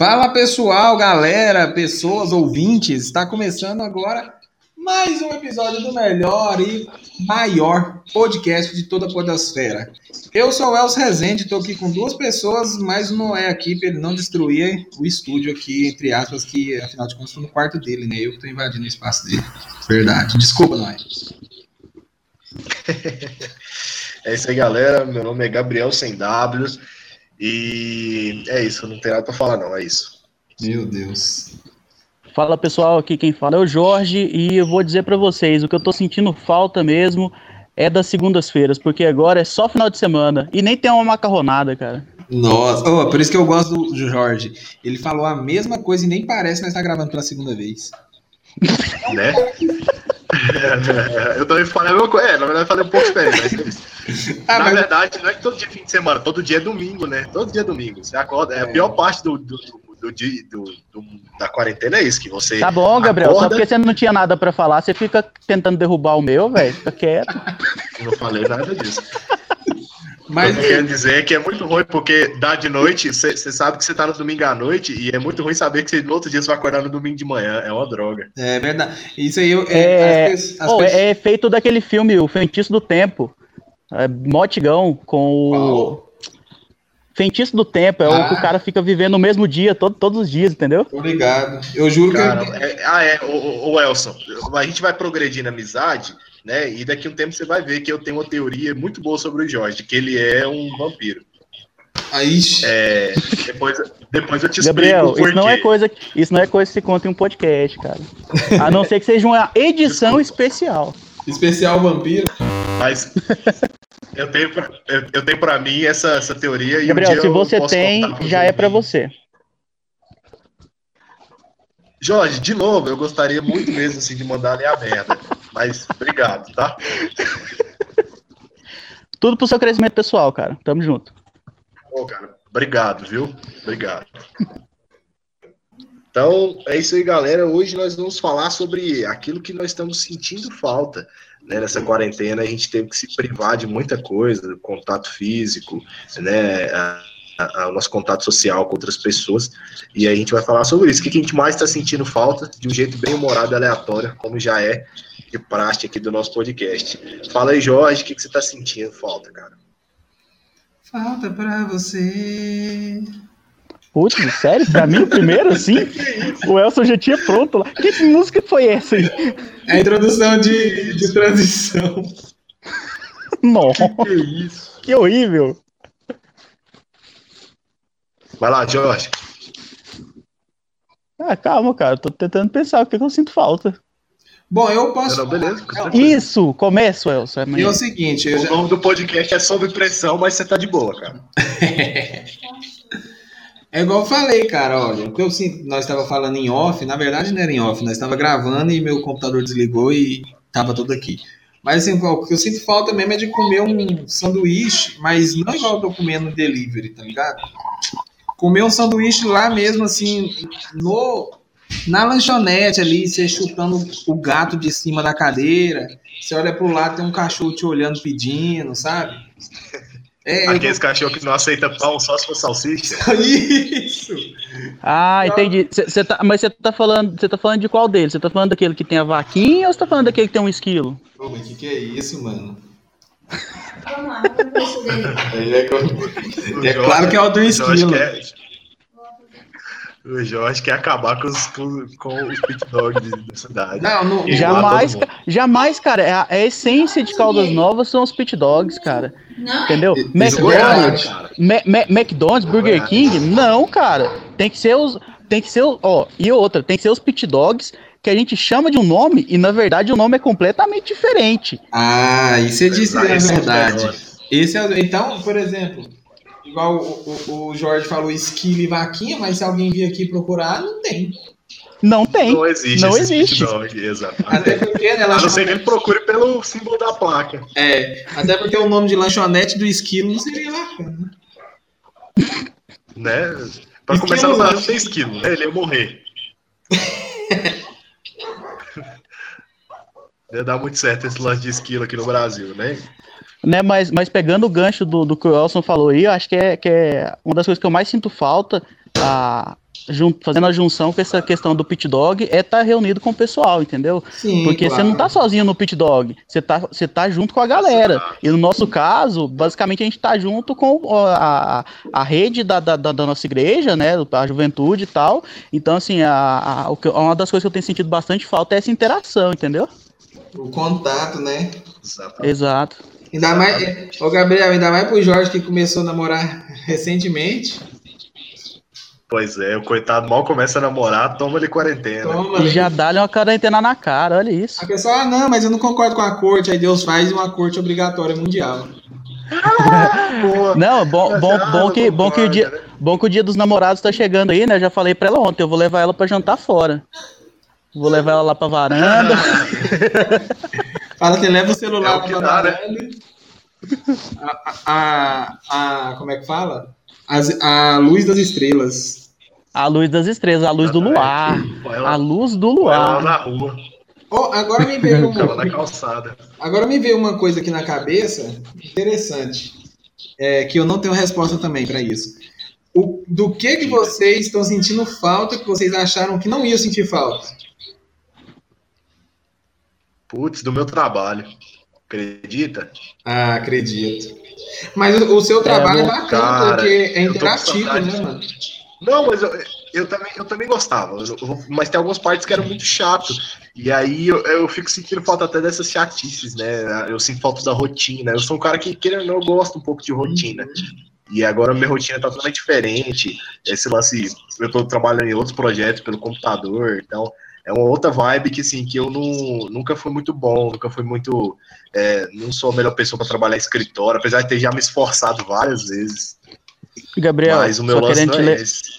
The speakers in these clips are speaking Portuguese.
Fala pessoal, galera, pessoas, ouvintes, está começando agora mais um episódio do melhor e maior podcast de toda a podosfera. Eu sou o Elcio Rezende, estou aqui com duas pessoas, mas não é aqui para ele não destruir o estúdio aqui, entre aspas, que afinal de contas estou no quarto dele, né? Eu que estou invadindo o espaço dele. Verdade. Desculpa, não é? é isso aí, galera. Meu nome é Gabriel Sem W. E é isso, não tem nada para falar, não. É isso. Meu Deus. Fala pessoal, aqui quem fala é o Jorge e eu vou dizer para vocês, o que eu tô sentindo falta mesmo é das segundas-feiras, porque agora é só final de semana e nem tem uma macarronada, cara. Nossa, oh, por isso que eu gosto do Jorge. Ele falou a mesma coisa e nem parece que nós tá gravando pela segunda vez. Né? eu também falei a mesma coisa. É, na verdade, eu falei um pouco diferente. Mas... ah, na mas... verdade, não é que todo dia é fim de semana, todo dia é domingo, né? Todo dia é domingo. Você acorda. É, a é. pior parte do, do, do, do, do, da quarentena é isso, que você. Tá bom, Gabriel. Acorda... Só porque você não tinha nada para falar, você fica tentando derrubar o meu, velho. Fica quieto. Não falei nada disso. Mas eu quero dizer que é muito ruim, porque dá de noite, você sabe que você tá no domingo à noite, e é muito ruim saber que no outro dia você vai acordar no domingo de manhã. É uma droga. É verdade. Isso aí eu, é, é, as, as oh, pessoas... é feito daquele filme, O Feitiço do Tempo. É, Motigão com o. Feitiço do Tempo, é ah. o que o cara fica vivendo no mesmo dia, todo, todos os dias, entendeu? Obrigado. Eu juro cara, que. É, ah, é, o, o Elson, a gente vai progredir na amizade, né? E daqui a um tempo você vai ver que eu tenho uma teoria muito boa sobre o Jorge, que ele é um vampiro. Aí. É, depois, depois eu te Gabriel, explico. Isso não, é coisa, isso não é coisa que se conta em um podcast, cara. A não ser que seja uma edição Desculpa. especial. Especial vampiro. Mas eu tenho, pra, eu, eu tenho pra mim essa, essa teoria. Gabriel, um se você tem, já é para você. Jorge, de novo, eu gostaria muito mesmo assim, de mandar ali a merda. Mas obrigado, tá? Tudo pro seu crescimento pessoal, cara. Tamo junto. Ô, cara, obrigado, viu? Obrigado. Então, é isso aí, galera. Hoje nós vamos falar sobre aquilo que nós estamos sentindo falta. Né? Nessa quarentena, a gente teve que se privar de muita coisa, contato físico, né? o nosso contato social com outras pessoas. E aí a gente vai falar sobre isso. O que a gente mais está sentindo falta, de um jeito bem humorado e aleatório, como já é de praxe aqui do nosso podcast. Fala aí, Jorge, o que, que você está sentindo falta, cara? Falta para você. Putz, sério? Pra mim, primeiro, assim? o Elson já tinha pronto lá. Que música foi essa aí? É a introdução de, de transição. Nossa. Que, que é isso? Que horrível. Vai lá, Jorge. Ah, calma, cara. Tô tentando pensar o que, que eu sinto falta. Bom, eu posso. Não, beleza. Isso, começo, Elson. É, e é o seguinte: o já... nome do podcast é sob pressão, mas você tá de boa, cara. é igual eu falei, cara. Olha, o que eu sinto, nós estava falando em off, na verdade não era em off, nós estava gravando e meu computador desligou e tava tudo aqui. Mas assim, o que eu sinto falta mesmo é de comer um sanduíche, mas não igual eu tô comendo no delivery, tá ligado? Comer um sanduíche lá mesmo, assim, no na lanchonete ali, você chutando o gato de cima da cadeira, você olha pro lado, tem um cachorro te olhando pedindo, sabe? É, Aqueles eu... cachorros que não aceita pão só se for salsicha. Isso! Ah, entendi. Cê, cê tá, mas você tá falando, você tá falando de qual deles? Você tá falando daquele que tem a vaquinha ou você tá falando daquele que tem um esquilo? Pô, mas o que, que é isso, mano? Vamos lá, vamos ver é, é, claro que é o do esquilo. O Jorge quer acabar com os, com, com os pit dogs da cidade. Não, não jamais, jamais, cara. É a, a, essência de Caldas Novas são os pit dogs, cara. Não. Entendeu? McDonald's, Ma Ma McDonald's, Burger King, não, cara. Tem que ser os, tem que ser, ó, e outra, tem que ser os pit dogs que a gente chama de um nome e na verdade o nome é completamente diferente. Ah, isso é disse a verdade. Esse é, então, por exemplo, igual o, o, o Jorge falou, esquilo e vaquinha, mas se alguém vir aqui procurar, não tem. Não tem. Não existe. Não existe. exato. Até porque, né, A não ser que ele procure pelo símbolo da placa. É, até porque o nome de lanchonete do esquilo não seria bacana. Né? Pra esquilo começar, não ter esquilo, né? Ele ia morrer. ia dar muito certo esse lance de esquilo aqui no Brasil, né? Né, mas, mas pegando o gancho do, do que o Elson falou aí, eu acho que é, que é uma das coisas que eu mais sinto falta. A, fazendo a junção com essa questão do pit dog é estar tá reunido com o pessoal, entendeu? Sim, Porque claro. você não tá sozinho no pit dog, você tá, você tá junto com a galera. E no nosso caso, basicamente a gente tá junto com a, a, rede da, da, da, nossa igreja, né? A juventude e tal. Então, assim, a, a, uma das coisas que eu tenho sentido bastante falta é essa interação, entendeu? O contato, né? Exato. Ainda mais, ô Gabriel, ainda mais pro Jorge que começou a namorar recentemente. Pois é, o coitado mal começa a namorar, toma-lhe quarentena. Toma, e já dá-lhe uma quarentena na cara, olha isso. A pessoa, ah, não, mas eu não concordo com a corte, aí Deus faz uma corte obrigatória mundial. Ah, não, bom, bom, bom, que, bom, que o dia, né? bom que o dia dos namorados tá chegando aí, né? Eu já falei pra ela ontem, eu vou levar ela pra jantar fora. Vou levar ela lá pra varanda. Fala que leva o celular é pra dá, varanda. Né? A, a, a, como é que fala? As, a luz das estrelas. A luz das estrelas, a luz do luar. A luz do luar. na rua. Oh, agora me veio uma... na calçada. Agora me veio uma coisa aqui na cabeça interessante, é, que eu não tenho resposta também para isso. O, do que que vocês estão sentindo falta que vocês acharam que não iam sentir falta? Putz, do meu trabalho. Acredita? Ah, acredito. Mas o, o seu trabalho é, é bacana, cara, porque é interativo, né, mano? Não, mas eu, eu, também, eu também gostava. mas tem algumas partes que eram muito chato. E aí eu, eu fico sentindo falta até dessas chatices, né? Eu sinto falta da rotina. Eu sou um cara que, querendo ou não, gosto um pouco de rotina. E agora minha rotina tá totalmente diferente. Esse lance, eu tô trabalhando em outros projetos pelo computador, então é uma outra vibe que, assim, que eu não, nunca fui muito bom, nunca fui muito. É, não sou a melhor pessoa para trabalhar em escritório, apesar de ter já me esforçado várias vezes. Gabriel, Mas o meu lance não é esse.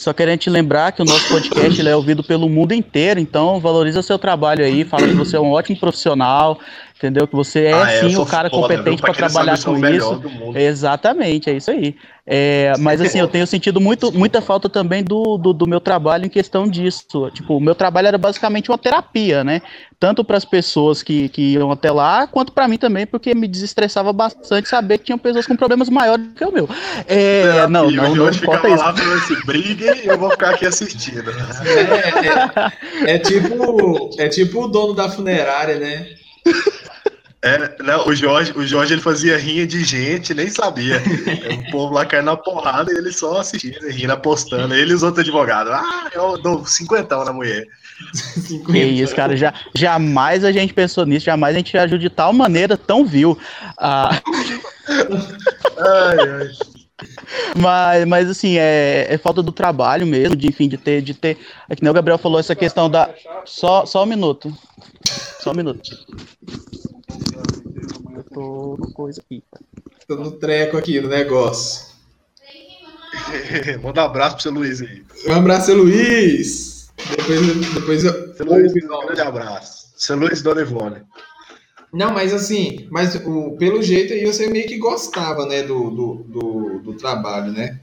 Só querendo te lembrar que o nosso podcast é ouvido pelo mundo inteiro, então valoriza seu trabalho aí, fala que você é um ótimo profissional, entendeu? Que você é, ah, é sim o cara foda, competente para trabalhar com isso. Exatamente, é isso aí. É, mas assim, eu tenho sentido muito, muita falta também do, do, do, meu trabalho em questão disso. Tipo, o meu trabalho era basicamente uma terapia, né? Tanto para as pessoas que, que iam até lá, quanto para mim também, porque me desestressava bastante saber que tinham pessoas com problemas maiores do que o meu. É, não, não, não importa isso. Lá assim, brigue e eu vou ficar aqui assistindo. É, é, é, tipo, é tipo o dono da funerária, né? É, não, o Jorge, o Jorge ele fazia rinha de gente, nem sabia. o povo lá caindo na porrada e ele só assistindo, rindo, apostando. Ele e os outros advogados. Ah, eu dou cinquentão na mulher. que isso, cara. Já, jamais a gente pensou nisso, jamais a gente agiu de tal maneira tão vil. Ah... ai, ai. Mas, mas assim, é, é, falta do trabalho mesmo, de enfim, de ter, de ter. É que nem o Gabriel falou essa questão da. Só, só um minuto. Só um minuto. Eu tô no coisa aqui. Tô no treco aqui, no negócio. Manda um abraço pro seu Luiz aí. Um abraço, seu Luiz. Depois, depois eu. Seu Luiz, um grande abraço. Seu Luiz Dona Ivone. Não, mas assim, mas o, pelo jeito aí você meio que gostava, né, do, do, do, do trabalho, né?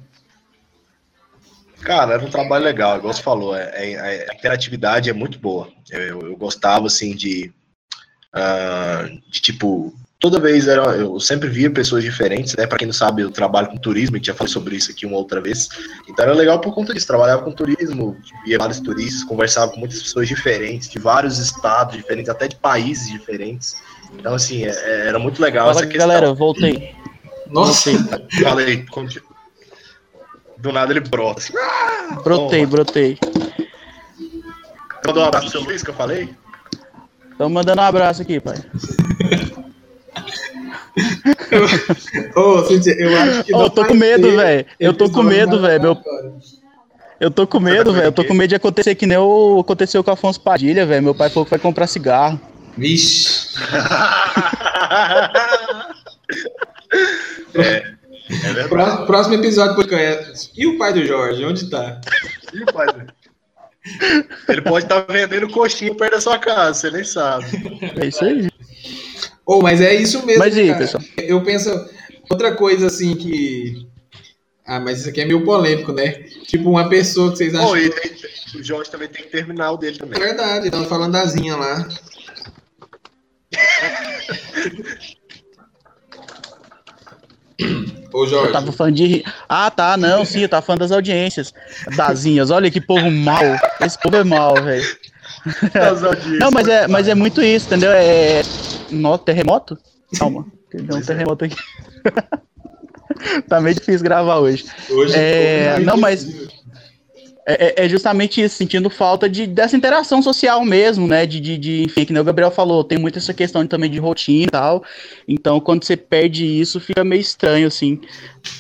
Cara, era um trabalho legal, igual você falou, é, é, a interatividade é muito boa. Eu, eu gostava, assim, de, uh, de tipo, toda vez era, eu sempre via pessoas diferentes, né? Para quem não sabe, eu trabalho com turismo, a gente já falou sobre isso aqui uma outra vez. Então era legal por conta disso, trabalhava com turismo, via vários turistas, conversava com muitas pessoas diferentes, de vários estados diferentes, até de países diferentes. Então, assim, é, é era muito legal Fala, essa questão. Galera, voltei. Nossa! Voltei. Falei, do nada ele brota. Assim, ah, brotei, toma. brotei. Mandou um abraço pro seu Luiz que eu falei? Estamos mandando um abraço aqui, pai. Ô, oh, eu acho que. Oh, eu tô com medo, velho. Eu tô com medo, velho. Meu... Eu tô com medo, velho. Eu tô com medo de acontecer que nem o... aconteceu com o Afonso Padilha, velho. Meu pai falou que vai comprar cigarro. Vixe. é. É próximo, episódio do podcast. E o pai do Jorge, onde tá? E o pai do... Ele pode estar tá vendendo coxinha perto da sua casa, você nem sabe. É isso aí. Oh, mas é isso mesmo. Mas aí, pessoal? Eu penso. Outra coisa assim que. Ah, mas isso aqui é meio polêmico, né? Tipo, uma pessoa que vocês acham. Oh, tem, o Jorge também tem que terminar o dele também. É verdade, estamos falando da Zinha lá. Ô, Jorge. Eu tava falando de. Ah, tá, não, sim, eu tava falando das audiências. Dazinhas, olha que povo mal. Esse povo é mal, velho. Não, mas é, mas é muito isso, entendeu? É. No, terremoto? Calma, deu um terremoto aqui. tá meio difícil gravar hoje. Hoje é, não, mas é, é, é, justamente isso, sentindo falta de, dessa interação social mesmo, né? De, de, de, enfim, que nem o Gabriel falou, tem muito essa questão também de rotina e tal. Então, quando você perde isso, fica meio estranho, assim.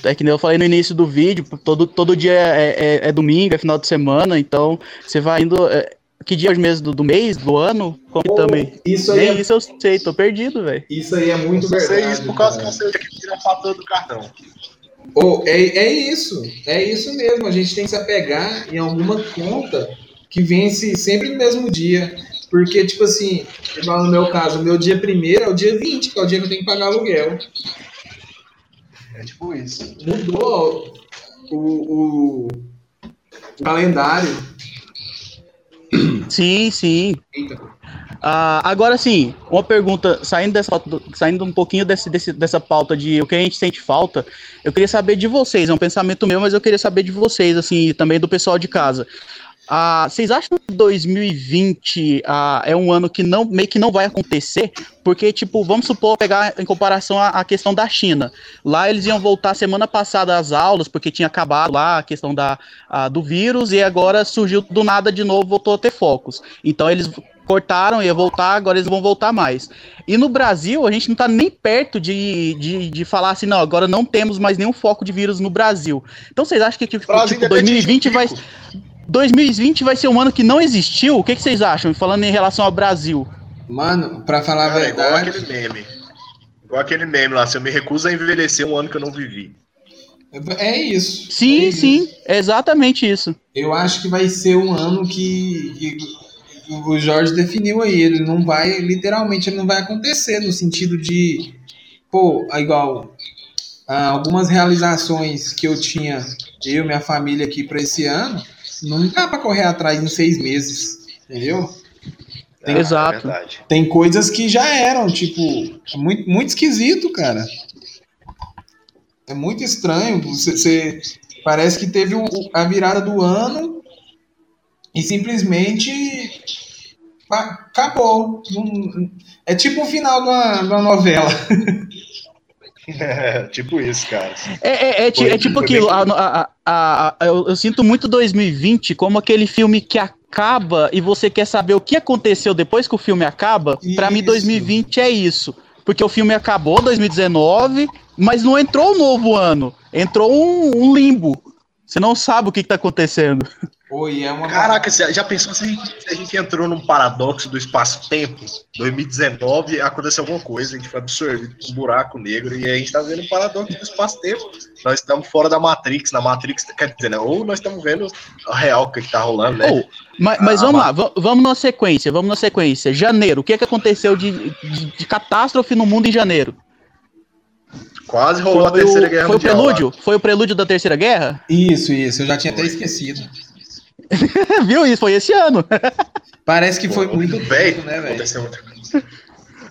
É que nem eu falei no início do vídeo, todo, todo dia é, é, é domingo, é final de semana, então você vai indo. É, que dia mesmo do, do mês, do ano? Como também. Isso aí. Nem é... isso eu sei, tô perdido, velho. Isso aí é muito eu verdade. sei isso por causa cara. que você tem que tirar a fatura do cartão. Oh, é, é isso, é isso mesmo. A gente tem que se apegar em alguma conta que vence sempre no mesmo dia. Porque, tipo assim, igual no meu caso, o meu dia primeiro é o dia 20, que é o dia que eu tenho que pagar aluguel. É tipo isso. Mudou o, o, o calendário. Sim, sim. Uh, agora sim, uma pergunta, saindo, dessa, saindo um pouquinho desse, desse, dessa pauta de o que a gente sente falta, eu queria saber de vocês, é um pensamento meu, mas eu queria saber de vocês, assim, e também do pessoal de casa. Uh, vocês acham que 2020 uh, ah, é um ano que não meio que não vai acontecer? Porque, tipo, vamos supor, pegar em comparação à, à, questão da China. Lá eles iam voltar semana passada às aulas, porque tinha acabado lá a questão da, do vírus, e agora surgiu do nada de novo, voltou a ter focos. Então eles cortaram, ia voltar, agora eles vão voltar mais. E no Brasil, a gente não está nem perto de, de, de falar assim, não, agora não temos mais nenhum foco de vírus no Brasil. Então vocês acham que tipo, tipo 2020 vai. 2020 vai ser um ano que não existiu? O que, que vocês acham? Falando em relação ao Brasil. Mano, pra falar Cara, a verdade. Igual aquele meme. Igual aquele meme lá, se eu me recuso a envelhecer um ano que eu não vivi. É isso. Sim, é sim, isso. exatamente isso. Eu acho que vai ser um ano que, que o Jorge definiu aí, ele não vai, literalmente, ele não vai acontecer no sentido de, pô, igual ah, algumas realizações que eu tinha, eu e minha família aqui para esse ano, não dá para correr atrás em seis meses, entendeu? Tem, é, Exato. É tem coisas que já eram, tipo, é muito, muito esquisito, cara. É muito estranho. Você, você parece que teve o, a virada do ano e simplesmente acabou. É tipo o final de uma, de uma novela. É, tipo isso, cara. É, é, é, foi, é tipo aquilo. A, a, a, eu, eu, sinto muito 2020 como aquele filme que acaba e você quer saber o que aconteceu depois que o filme acaba. Para mim, 2020 é isso. Porque o filme acabou 2019, mas não entrou um novo ano. Entrou um, um limbo. Você não sabe o que, está acontecendo. Oi, é uma... Caraca, você já pensou se a, gente, se a gente entrou num paradoxo do espaço-tempo? 2019 aconteceu alguma coisa, a gente foi absorvido por um buraco negro e a gente tá vendo um paradoxo do espaço-tempo. Nós estamos fora da Matrix, na Matrix, quer dizer, né? ou nós estamos vendo a real que tá rolando, né? Oh, mas, mas vamos lá, vamos na sequência, vamos na sequência. Janeiro, o que, é que aconteceu de, de, de catástrofe no mundo em janeiro? Quase rolou foi a Terceira o, Guerra Foi o prelúdio? Foi o prelúdio da Terceira Guerra? Isso, isso. Eu já tinha até esquecido. Viu isso? Foi esse ano. Parece que foi muito bem, né, velho?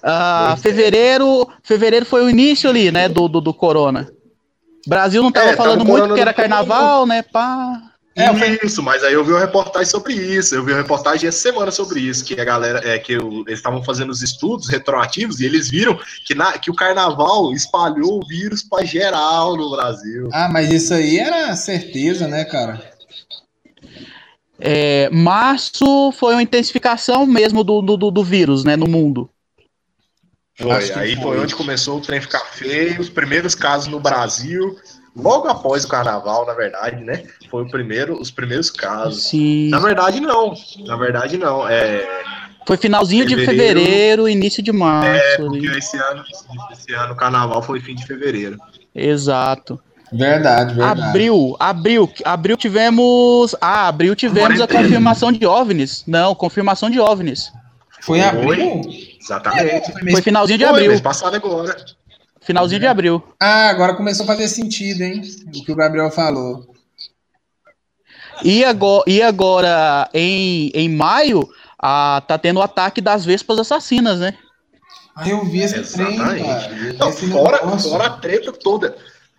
Ah, fevereiro, fevereiro foi o início ali, né, do, do, do Corona. Brasil não tava é, falando tava muito que era carnaval, né, pá. É, foi isso, mas aí eu vi uma reportagem sobre isso. Eu vi uma reportagem essa semana sobre isso, que a galera, é, que eu, eles estavam fazendo os estudos retroativos e eles viram que, na, que o carnaval espalhou o vírus para geral no Brasil. Ah, mas isso aí era certeza, né, cara? É, março foi uma intensificação mesmo do, do, do vírus, né, no mundo. Foi, aí foi. foi onde começou o trem ficar feio, os primeiros casos no Brasil, logo após o carnaval, na verdade, né? Foi o primeiro, os primeiros casos. Sim. Na verdade, não. Na verdade, não. É, foi finalzinho fevereiro, de fevereiro, início de março. É, porque esse ano, esse ano o carnaval foi fim de fevereiro. Exato. Verdade, verdade. Abril, abril, abril tivemos. Ah, abril tivemos a confirmação de OVNIs. Não, confirmação de OVNIs. Foi em abril? Exatamente. Foi finalzinho de foi, abril. Mês passado agora. Finalzinho é. de abril. Ah, agora começou a fazer sentido, hein? O que o Gabriel falou. E agora, e agora em, em maio, a, tá tendo o ataque das Vespas assassinas, né? Ah, eu vi esse trem, cara. Não, fora, fora a treta toda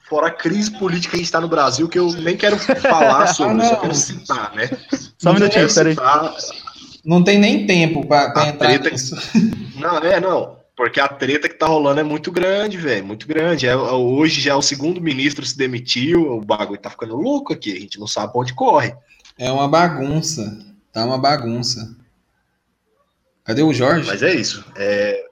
fora a crise política que a gente está no Brasil, que eu nem quero falar ah, sobre, ah, só quero citar, né? Só um minutinho, peraí. Não tem nem tempo para entrar treta... nisso. Não, é, não. Porque a treta que tá rolando é muito grande, velho. Muito grande. É, hoje já é o segundo ministro se demitiu, o bagulho tá ficando louco aqui. A gente não sabe pra onde corre. É uma bagunça. Tá uma bagunça. Cadê o Jorge? Mas é isso. É...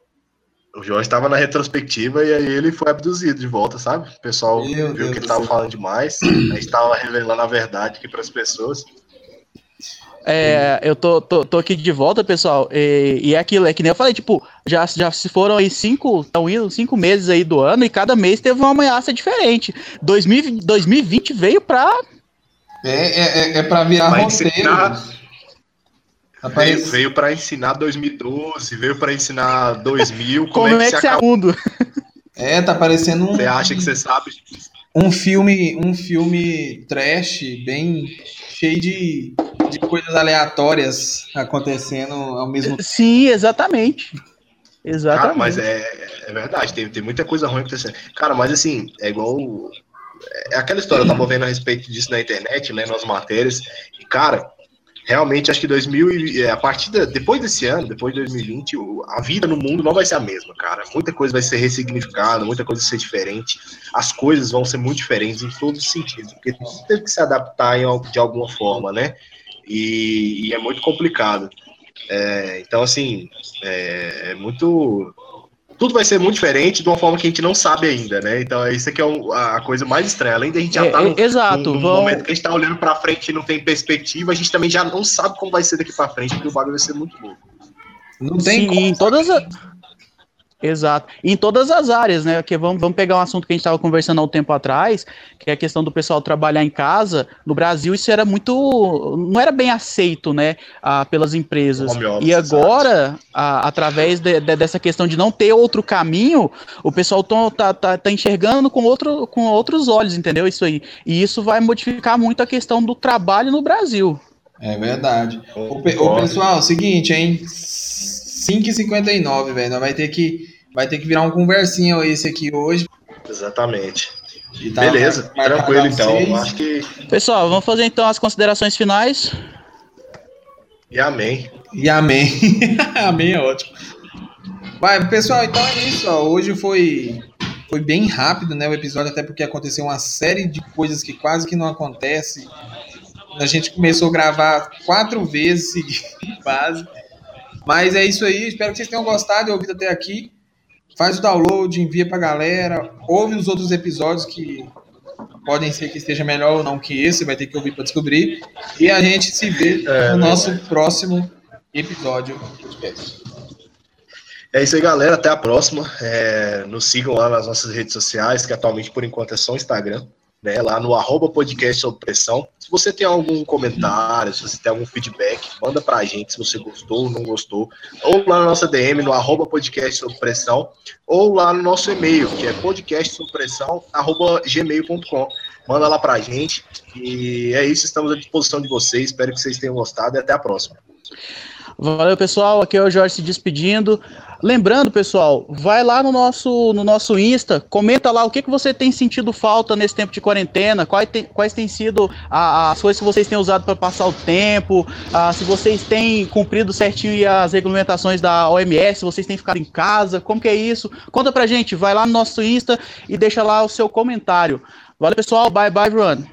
O Jorge estava na retrospectiva e aí ele foi abduzido de volta, sabe? O pessoal Meu viu Deus que ele tava falando demais. A gente tava revelando a verdade aqui para as pessoas. É, eu tô, tô, tô, aqui de volta, pessoal, e, e, é aquilo, é que nem eu falei, tipo, já, já se foram aí cinco, estão indo cinco meses aí do ano e cada mês teve uma ameaça diferente. 2000, 2020 veio pra... É, é, é, é pra virar Vai roteiro. Ensinar, veio, veio pra ensinar 2012, veio pra ensinar 2000, como, como é que, é que se mundo? É, tá parecendo um... Você acha que você sabe? Um filme, um filme trash, bem cheio de de coisas aleatórias acontecendo ao mesmo tempo. Sim, exatamente. Exatamente. Cara, mas é, é verdade, tem, tem muita coisa ruim acontecendo. Cara, mas assim, é igual. É aquela história, eu tava vendo a respeito disso na internet, né, nas matérias, e cara, realmente acho que 2000 é, a partir de, depois desse ano, depois de 2020, a vida no mundo não vai ser a mesma, cara. Muita coisa vai ser ressignificada, muita coisa vai ser diferente. As coisas vão ser muito diferentes em todos os sentidos, porque teve que se adaptar em, de alguma forma, né? E, e é muito complicado. É, então, assim, é, é, muito. Tudo vai ser muito diferente de uma forma que a gente não sabe ainda, né? Então, isso aqui é a coisa mais estranha. Além da gente já estar tá no, exato, no, no momento que a gente está olhando para frente e não tem perspectiva, a gente também já não sabe como vai ser daqui para frente, porque o bagulho vai ser muito louco. Não tem Sim, como. Em todas as Exato. Em todas as áreas, né? Que vamos, vamos pegar um assunto que a gente estava conversando há um tempo atrás, que é a questão do pessoal trabalhar em casa. No Brasil, isso era muito. não era bem aceito, né? Ah, pelas empresas. e agora, ah, através de, de, dessa questão de não ter outro caminho, o pessoal tá, tá, tá enxergando com, outro, com outros olhos, entendeu? Isso aí. E isso vai modificar muito a questão do trabalho no Brasil. É verdade. O, o pessoal, seguinte, hein? 5h59, velho. Nós vai ter que vai ter que virar um conversinho esse aqui hoje. Exatamente. Tá Beleza, tranquilo então. Acho que. Pessoal, vamos fazer então as considerações finais. E amém. E amém. amém é ótimo. Vai, pessoal, então é isso. Ó. Hoje foi, foi bem rápido né, o episódio, até porque aconteceu uma série de coisas que quase que não acontece. A gente começou a gravar quatro vezes quase. Mas é isso aí. Espero que vocês tenham gostado e ouvido até aqui faz o download, envia pra galera, ouve os outros episódios que podem ser que esteja melhor ou não que esse, vai ter que ouvir para descobrir. E a gente se vê é, no nosso próximo episódio do podcast. É isso aí, galera. Até a próxima. É, nos sigam lá nas nossas redes sociais, que atualmente, por enquanto, é só o Instagram né, lá no arroba podcast pressão. Se você tem algum comentário, se você tem algum feedback, manda pra gente se você gostou ou não gostou, ou lá na nossa DM no arroba podcast pressão, ou lá no nosso e-mail, que é gmail.com. Manda lá pra gente. E é isso, estamos à disposição de vocês. Espero que vocês tenham gostado e até a próxima. Valeu, pessoal. Aqui é o Jorge se despedindo. Lembrando, pessoal, vai lá no nosso, no nosso Insta, comenta lá o que, que você tem sentido falta nesse tempo de quarentena, quais, tem, quais têm sido as coisas que vocês têm usado para passar o tempo, se vocês têm cumprido certinho as regulamentações da OMS, se vocês têm ficado em casa, como que é isso? Conta pra gente, vai lá no nosso Insta e deixa lá o seu comentário. Valeu, pessoal. Bye, bye, everyone.